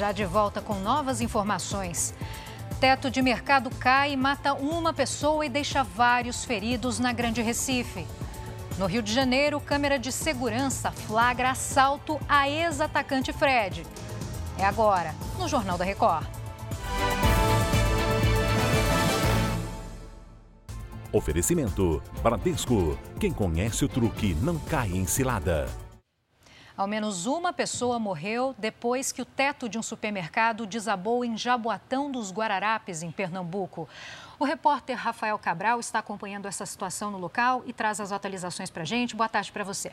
já de volta com novas informações. Teto de mercado cai e mata uma pessoa e deixa vários feridos na Grande Recife. No Rio de Janeiro, câmera de segurança flagra assalto a ex-atacante Fred. É agora, no Jornal da Record. Oferecimento: Bradesco. Quem conhece o truque não cai em cilada. Ao menos uma pessoa morreu depois que o teto de um supermercado desabou em Jaboatão dos Guararapes, em Pernambuco. O repórter Rafael Cabral está acompanhando essa situação no local e traz as atualizações para a gente. Boa tarde para você.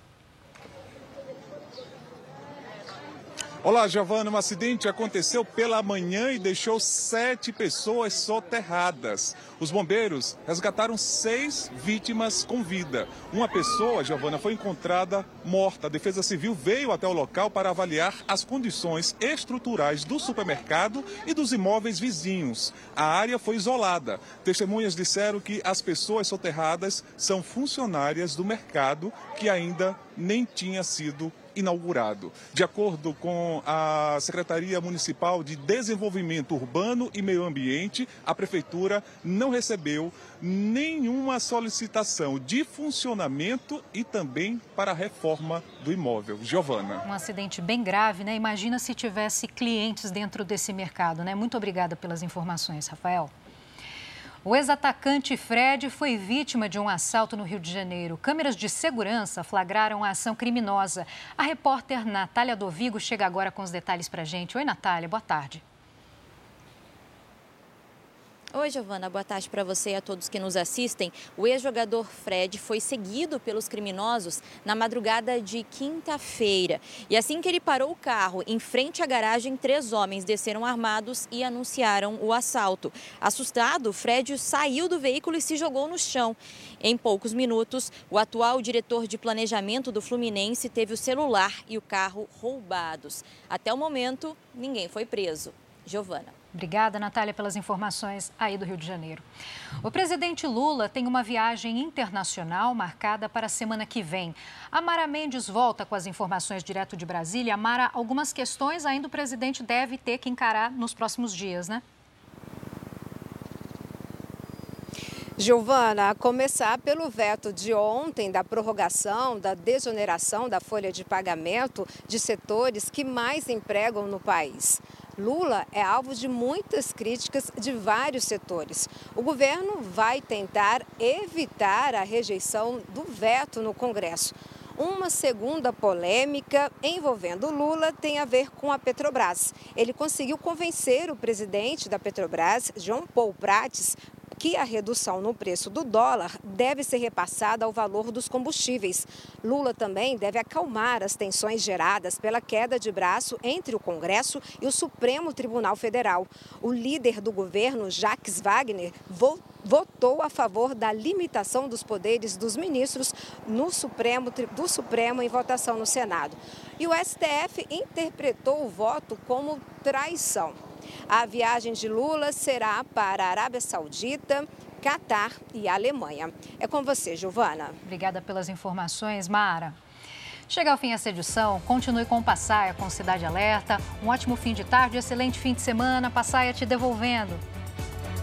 Olá, Giovana. Um acidente aconteceu pela manhã e deixou sete pessoas soterradas. Os bombeiros resgataram seis vítimas com vida. Uma pessoa, Giovana, foi encontrada morta. A Defesa Civil veio até o local para avaliar as condições estruturais do supermercado e dos imóveis vizinhos. A área foi isolada. Testemunhas disseram que as pessoas soterradas são funcionárias do mercado que ainda nem tinha sido inaugurado. De acordo com a Secretaria Municipal de Desenvolvimento Urbano e Meio Ambiente, a Prefeitura não recebeu nenhuma solicitação de funcionamento e também para a reforma do imóvel. Giovana. Um acidente bem grave, né? Imagina se tivesse clientes dentro desse mercado, né? Muito obrigada pelas informações, Rafael. O ex-atacante Fred foi vítima de um assalto no Rio de Janeiro. Câmeras de segurança flagraram a ação criminosa. A repórter Natália Dovigo chega agora com os detalhes para a gente. Oi, Natália, boa tarde. Oi, Giovana, boa tarde para você e a todos que nos assistem. O ex-jogador Fred foi seguido pelos criminosos na madrugada de quinta-feira. E assim que ele parou o carro em frente à garagem, três homens desceram armados e anunciaram o assalto. Assustado, Fred saiu do veículo e se jogou no chão. Em poucos minutos, o atual diretor de planejamento do Fluminense teve o celular e o carro roubados. Até o momento, ninguém foi preso. Giovana. Obrigada, Natália, pelas informações aí do Rio de Janeiro. O presidente Lula tem uma viagem internacional marcada para a semana que vem. A Mara Mendes volta com as informações direto de Brasília. Mara, algumas questões ainda o presidente deve ter que encarar nos próximos dias, né? Giovana, a começar pelo veto de ontem da prorrogação da desoneração da folha de pagamento de setores que mais empregam no país. Lula é alvo de muitas críticas de vários setores. O governo vai tentar evitar a rejeição do veto no Congresso. Uma segunda polêmica envolvendo Lula tem a ver com a Petrobras. Ele conseguiu convencer o presidente da Petrobras, João Paul Prates, que a redução no preço do dólar deve ser repassada ao valor dos combustíveis. Lula também deve acalmar as tensões geradas pela queda de braço entre o Congresso e o Supremo Tribunal Federal. O líder do governo, Jacques Wagner, votou a favor da limitação dos poderes dos ministros no Supremo, do Supremo em votação no Senado. E o STF interpretou o voto como traição. A viagem de Lula será para a Arábia Saudita, Catar e Alemanha. É com você, Giovana. Obrigada pelas informações, Mara. Chega ao fim essa edição. Continue com o Passaia com Cidade Alerta. Um ótimo fim de tarde, excelente fim de semana. Passaia te devolvendo.